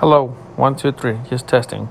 Hello, one, two, three, just testing.